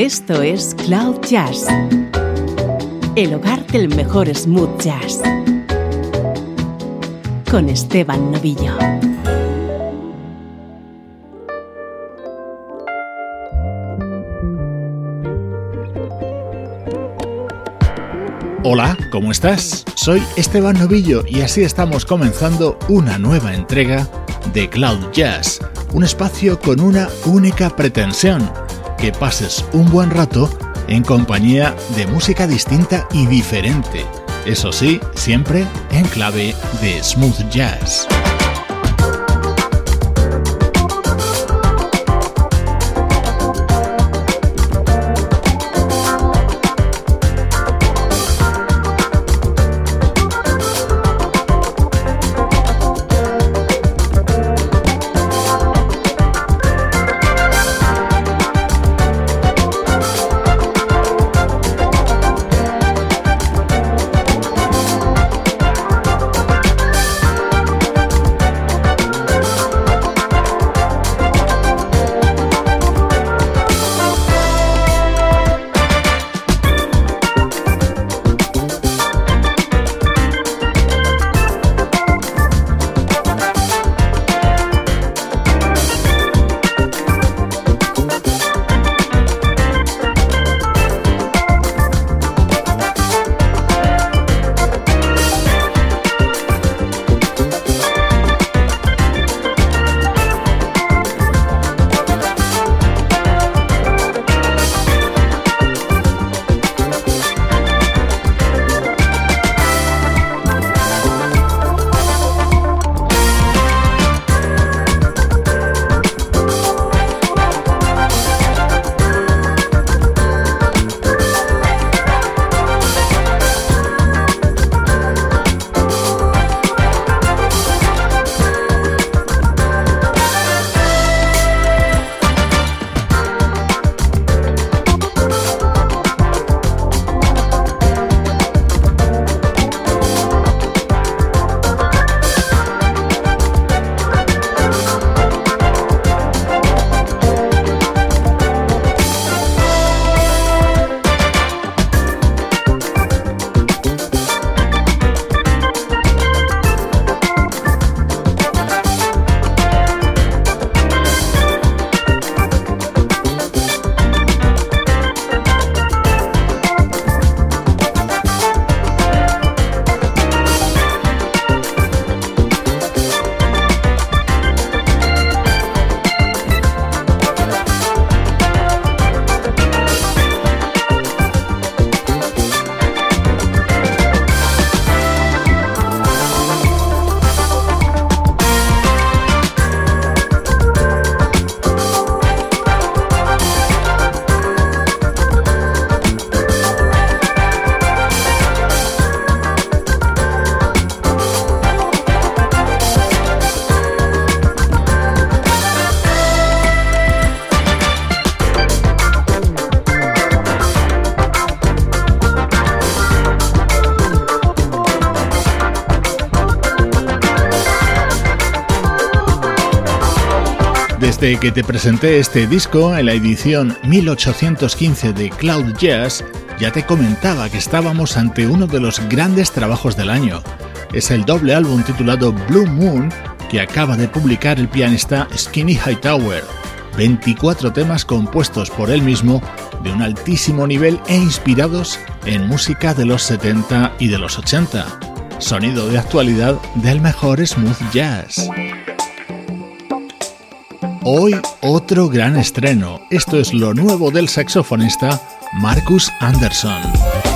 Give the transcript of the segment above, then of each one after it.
Esto es Cloud Jazz, el hogar del mejor smooth jazz, con Esteban Novillo. Hola, ¿cómo estás? Soy Esteban Novillo y así estamos comenzando una nueva entrega de Cloud Jazz, un espacio con una única pretensión que pases un buen rato en compañía de música distinta y diferente. Eso sí, siempre en clave de smooth jazz. Desde que te presenté este disco en la edición 1815 de Cloud Jazz, ya te comentaba que estábamos ante uno de los grandes trabajos del año. Es el doble álbum titulado Blue Moon que acaba de publicar el pianista Skinny Hightower. 24 temas compuestos por él mismo de un altísimo nivel e inspirados en música de los 70 y de los 80. Sonido de actualidad del mejor smooth jazz. Hoy otro gran estreno. Esto es lo nuevo del saxofonista Marcus Anderson.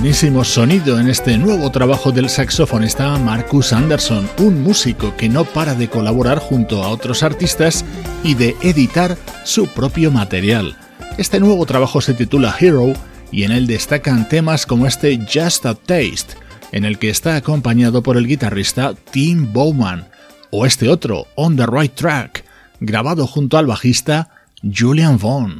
Buenísimo sonido en este nuevo trabajo del saxofonista Marcus Anderson, un músico que no para de colaborar junto a otros artistas y de editar su propio material. Este nuevo trabajo se titula Hero y en él destacan temas como este Just a Taste, en el que está acompañado por el guitarrista Tim Bowman, o este otro, On the Right Track, grabado junto al bajista Julian Vaughn.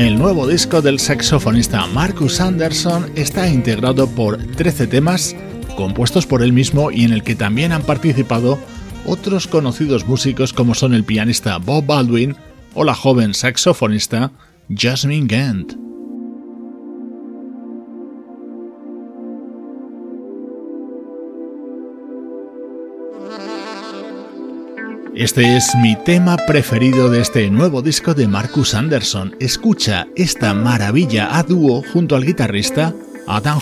El nuevo disco del saxofonista Marcus Anderson está integrado por 13 temas compuestos por él mismo y en el que también han participado otros conocidos músicos como son el pianista Bob Baldwin o la joven saxofonista Jasmine Gant. Este es mi tema preferido de este nuevo disco de Marcus Anderson. Escucha esta maravilla a dúo junto al guitarrista Adam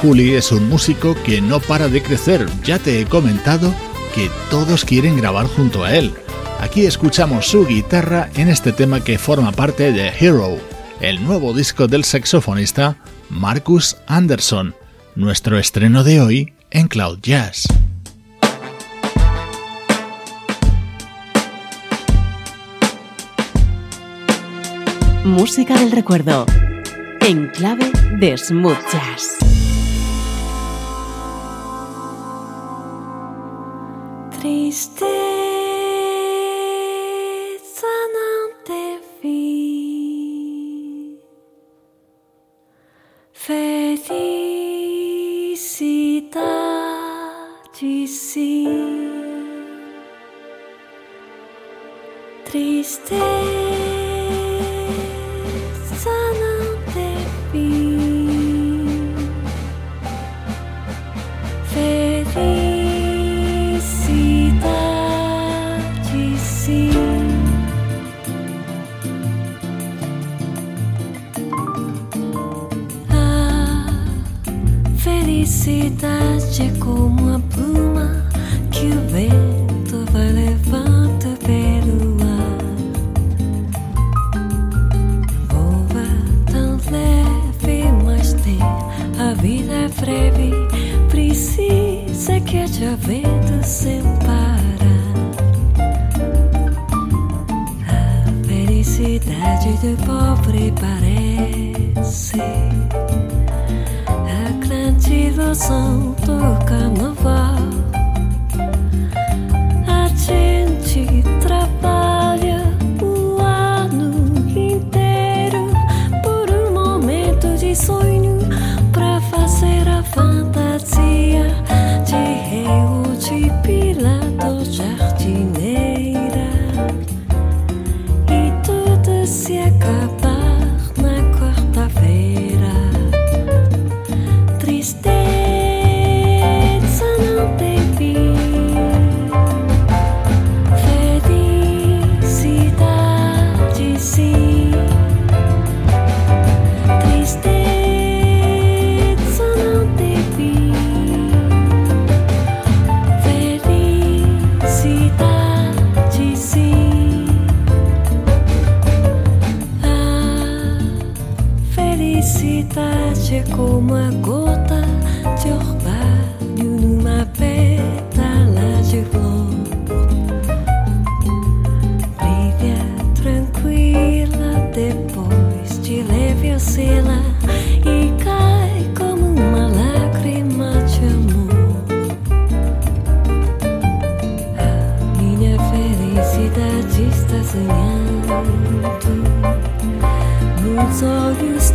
Juli. Es un músico que no para de crecer. Ya te he comentado que todos quieren grabar junto a él. Aquí escuchamos su guitarra en este tema que forma parte de Hero, el nuevo disco del saxofonista Marcus Anderson, nuestro estreno de hoy en Cloud Jazz. Música del recuerdo en clave de smooth jazz. Christ felicidade é como a gota de orvalho numa pétala de flor. Brilha tranquila depois de leve oscila e cai como uma lágrima de amor. A minha felicidade está sonhando nos olhos.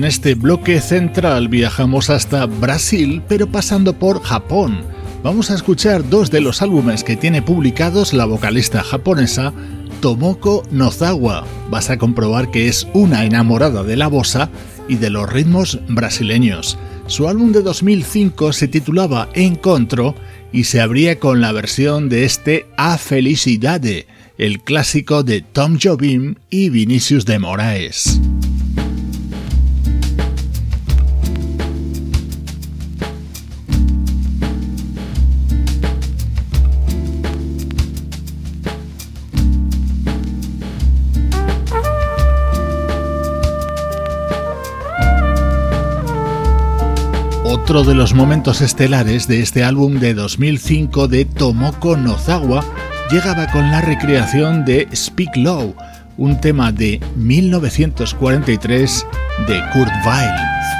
En este bloque central viajamos hasta Brasil, pero pasando por Japón. Vamos a escuchar dos de los álbumes que tiene publicados la vocalista japonesa Tomoko Nozawa. Vas a comprobar que es una enamorada de la bossa y de los ritmos brasileños. Su álbum de 2005 se titulaba Encontro y se abría con la versión de este A Felicidade, el clásico de Tom Jobim y Vinicius de Moraes. Otro de los momentos estelares de este álbum de 2005 de Tomoko Nozawa llegaba con la recreación de Speak Low, un tema de 1943 de Kurt Weill.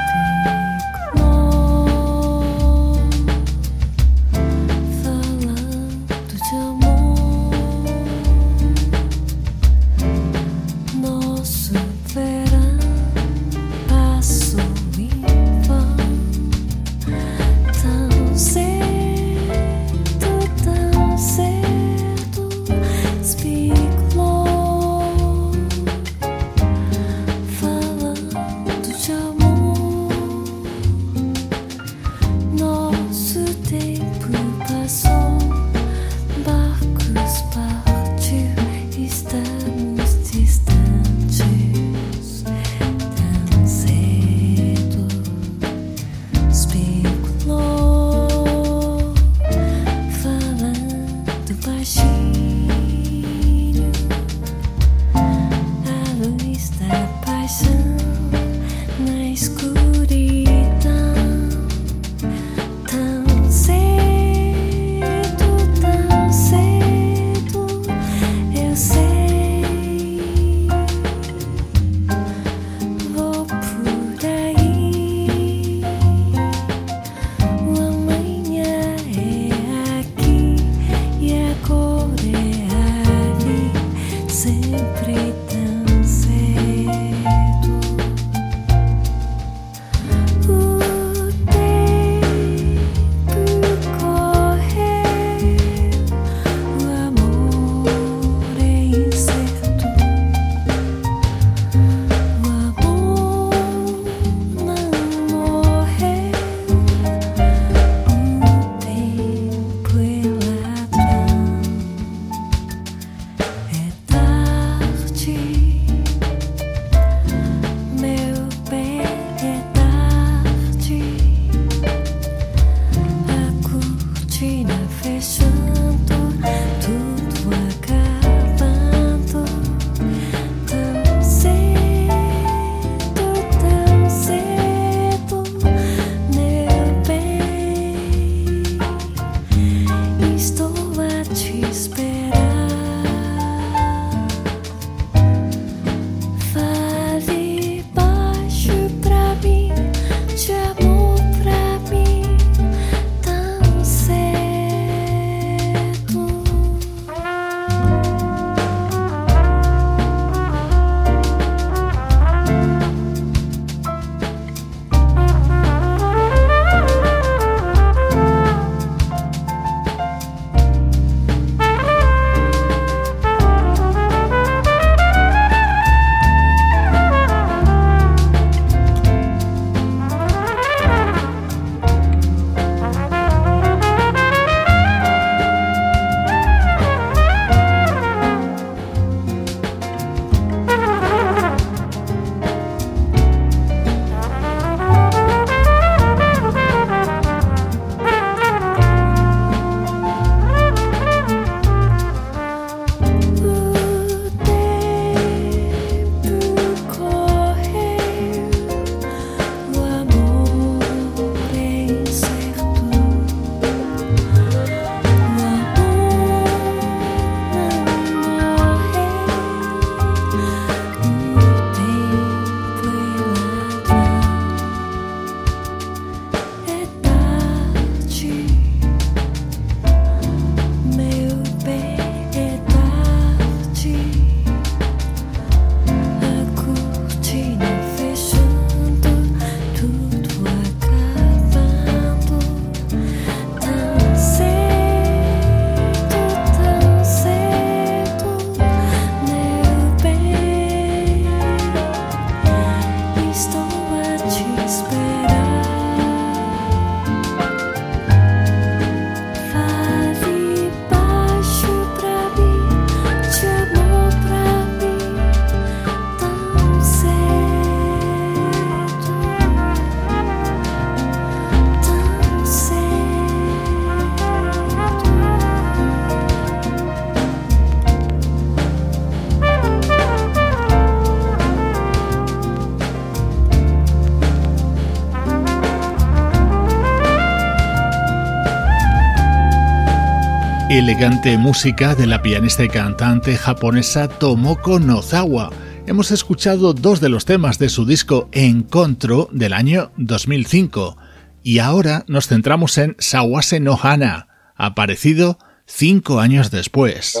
Música de la pianista y cantante japonesa Tomoko Nozawa. Hemos escuchado dos de los temas de su disco Encontro del año 2005 y ahora nos centramos en Sawase no Hana, aparecido cinco años después.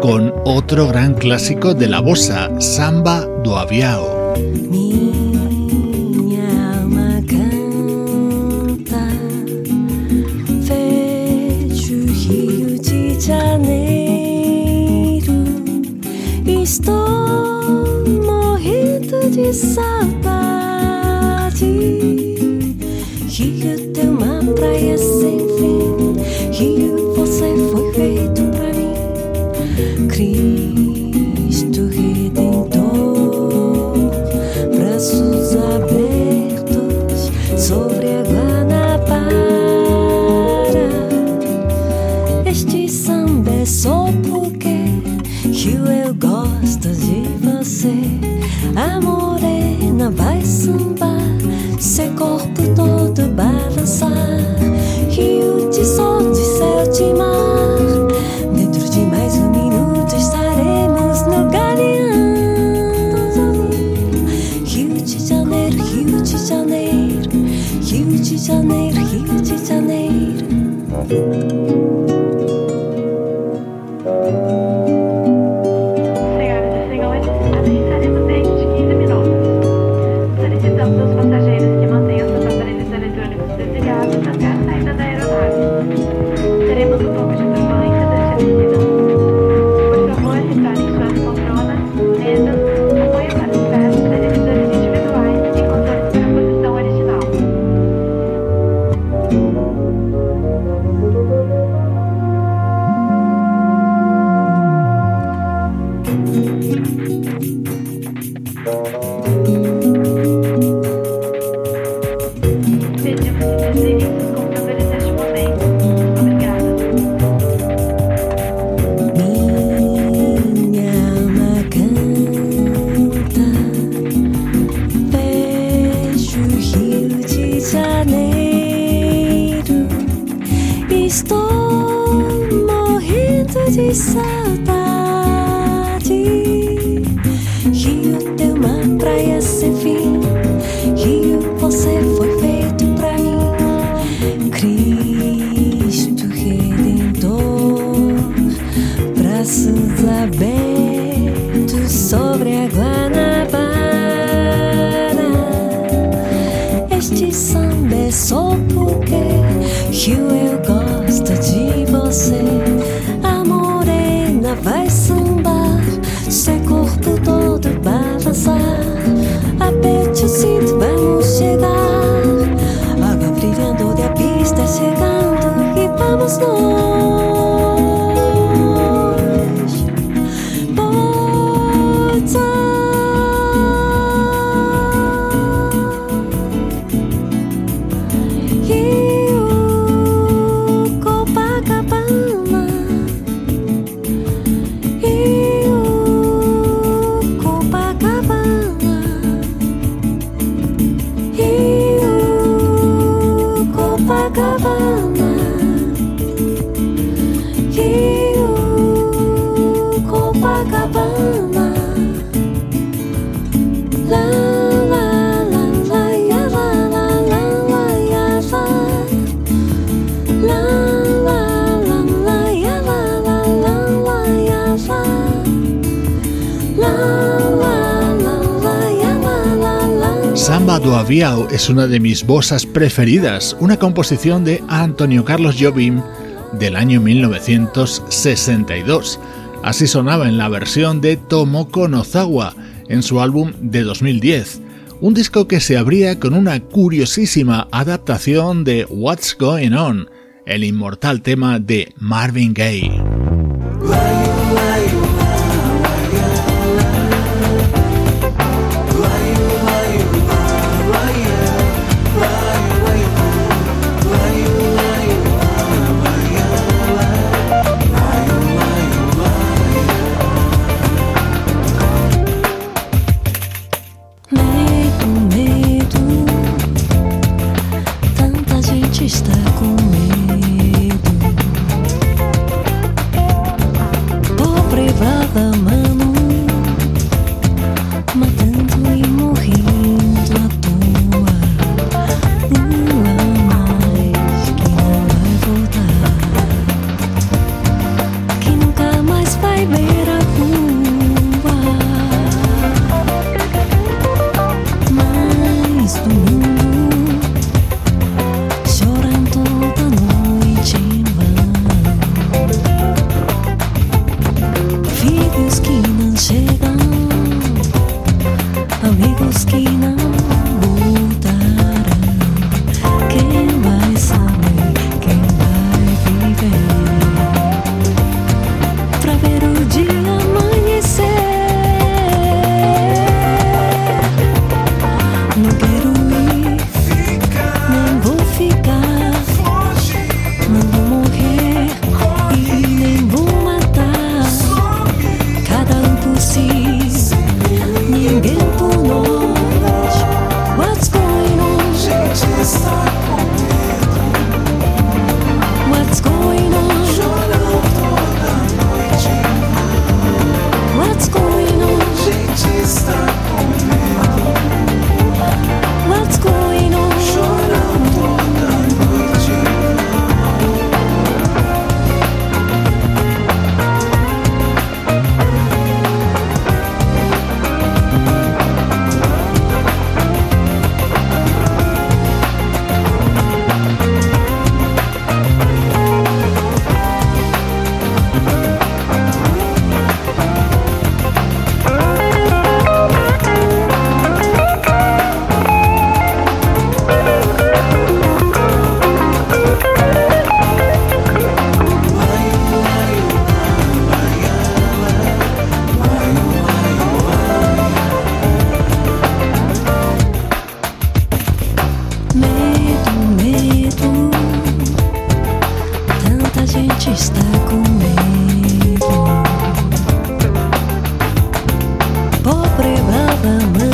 Con otro gran clásico de la bossa, Samba do Aviao. Rio de es una de mis bosas preferidas, una composición de Antonio Carlos Jobim del año 1962. Así sonaba en la versión de Tomoko Nozawa en su álbum de 2010, un disco que se abría con una curiosísima adaptación de What's Going On, el inmortal tema de Marvin Gaye. Mama.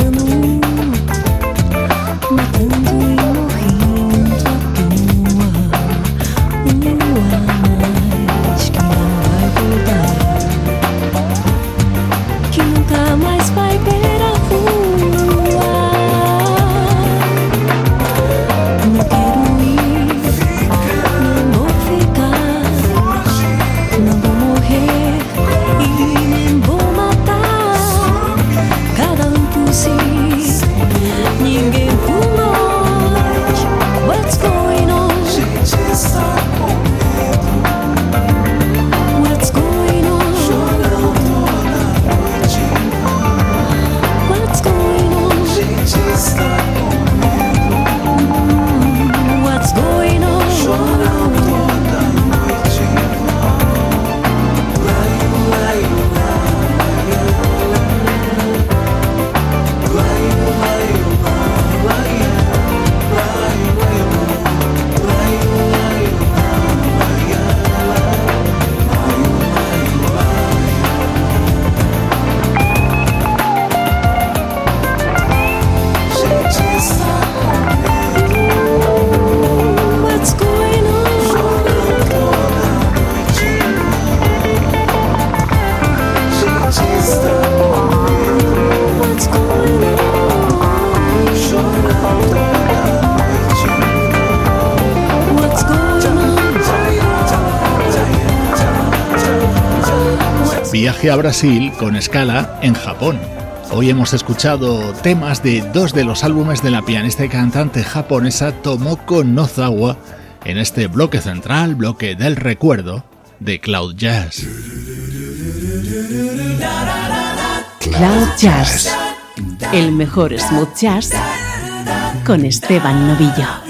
A Brasil con escala en Japón. Hoy hemos escuchado temas de dos de los álbumes de la pianista y cantante japonesa Tomoko Nozawa en este bloque central, bloque del recuerdo de Cloud Jazz. Cloud Jazz, el mejor smooth jazz con Esteban Novillo.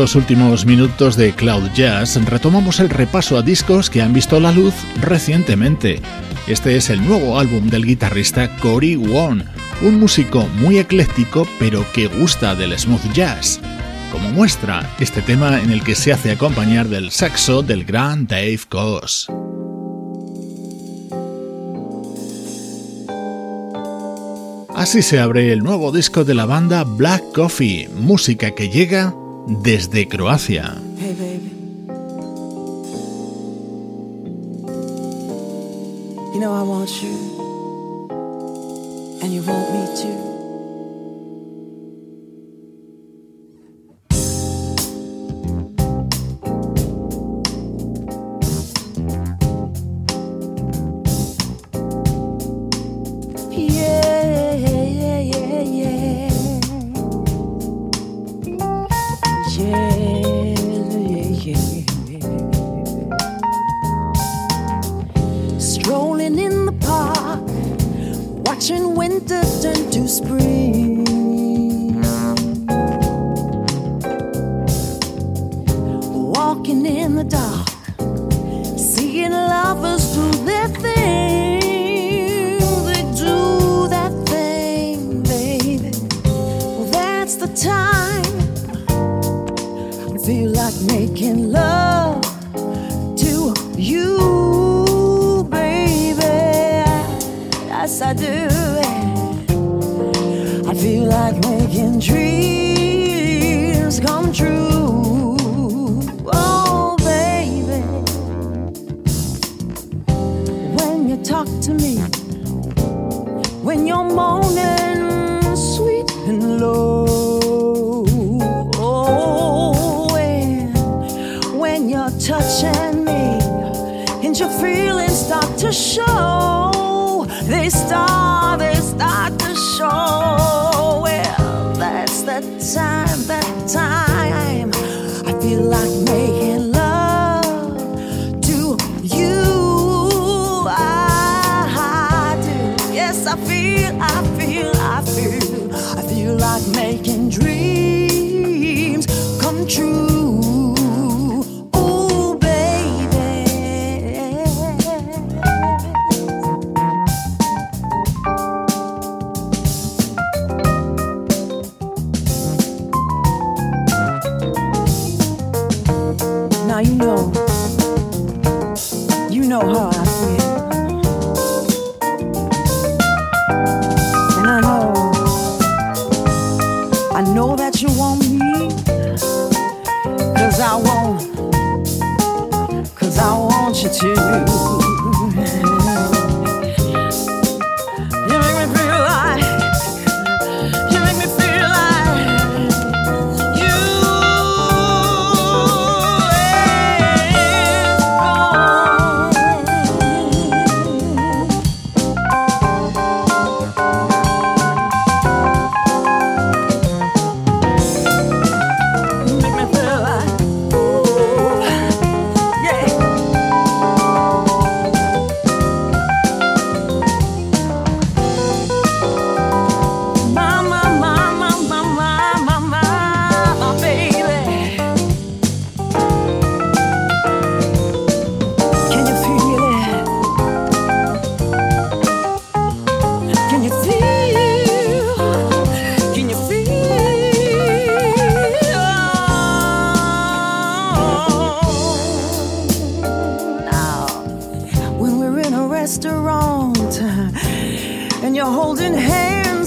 Estos últimos minutos de Cloud Jazz retomamos el repaso a discos que han visto la luz recientemente. Este es el nuevo álbum del guitarrista Cory Wong, un músico muy ecléctico pero que gusta del smooth jazz. como muestra este tema en el que se hace acompañar del saxo del gran Dave Coase. Así se abre el nuevo disco de la banda Black Coffee, música que llega desde Croacia. Hey baby. You know I want you, and you want me too. feel, I feel, I feel, I feel like making dreams come true.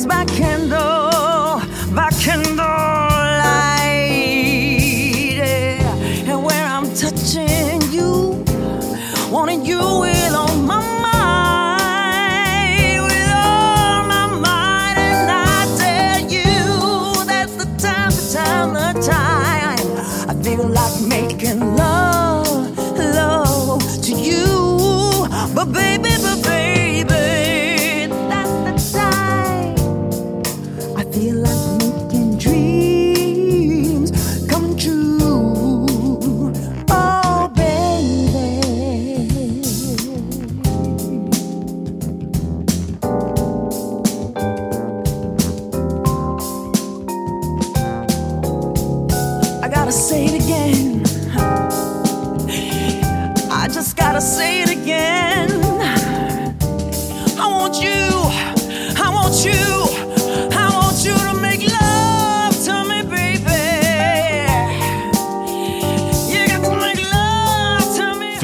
by candle, by candle.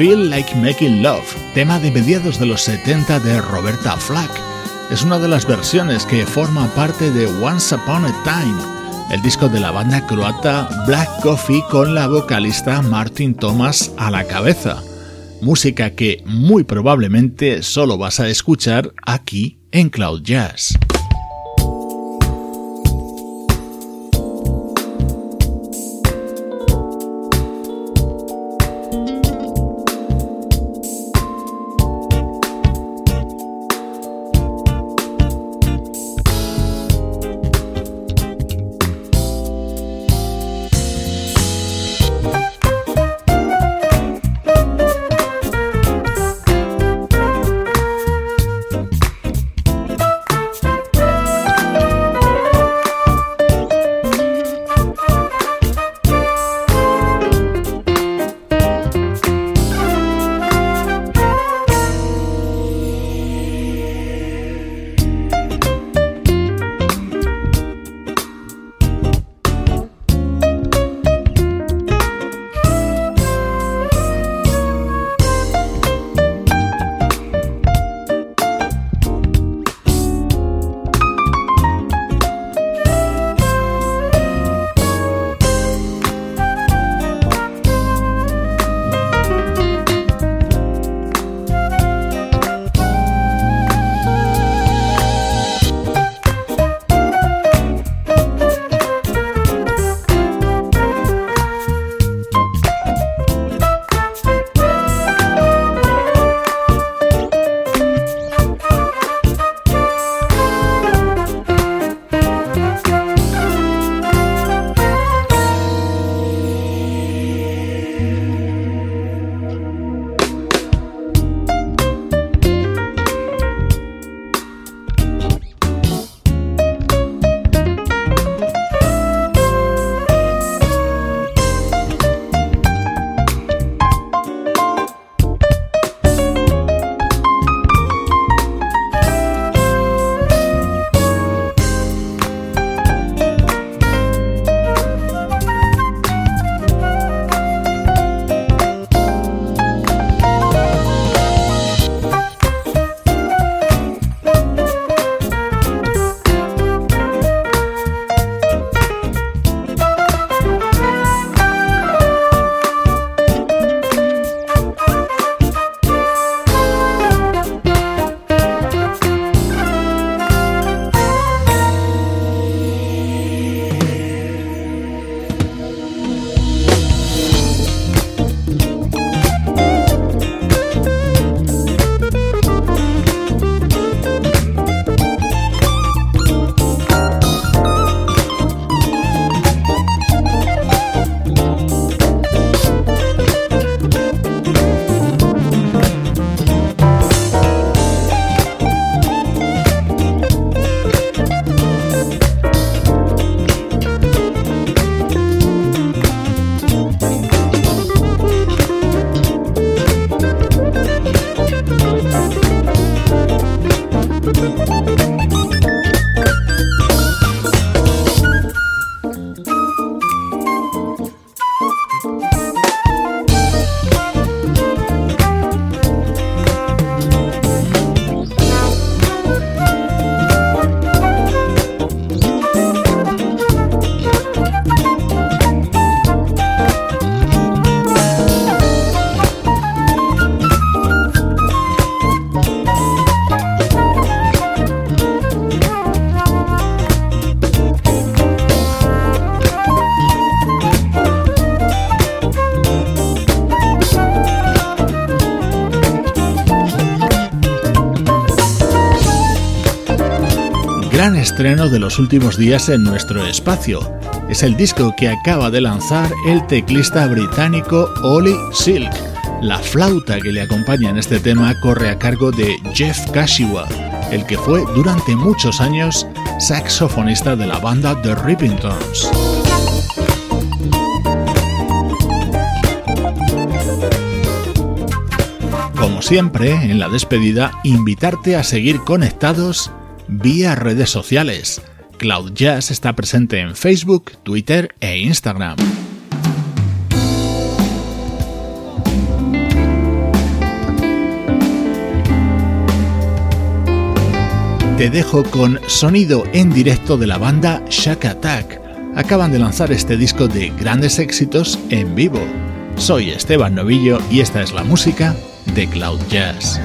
Feel Like Making Love, tema de mediados de los 70 de Roberta Flack. Es una de las versiones que forma parte de Once Upon a Time, el disco de la banda croata Black Coffee con la vocalista Martin Thomas a la cabeza. Música que muy probablemente solo vas a escuchar aquí en Cloud Jazz. Estreno de los últimos días en nuestro espacio. Es el disco que acaba de lanzar el teclista británico Ollie Silk. La flauta que le acompaña en este tema corre a cargo de Jeff Kashiwa, el que fue durante muchos años saxofonista de la banda The Rippingtons. Como siempre, en la despedida, invitarte a seguir conectados vía redes sociales. Cloud Jazz está presente en Facebook, Twitter e Instagram. Te dejo con sonido en directo de la banda Shack Attack. Acaban de lanzar este disco de grandes éxitos en vivo. Soy Esteban Novillo y esta es la música de Cloud Jazz.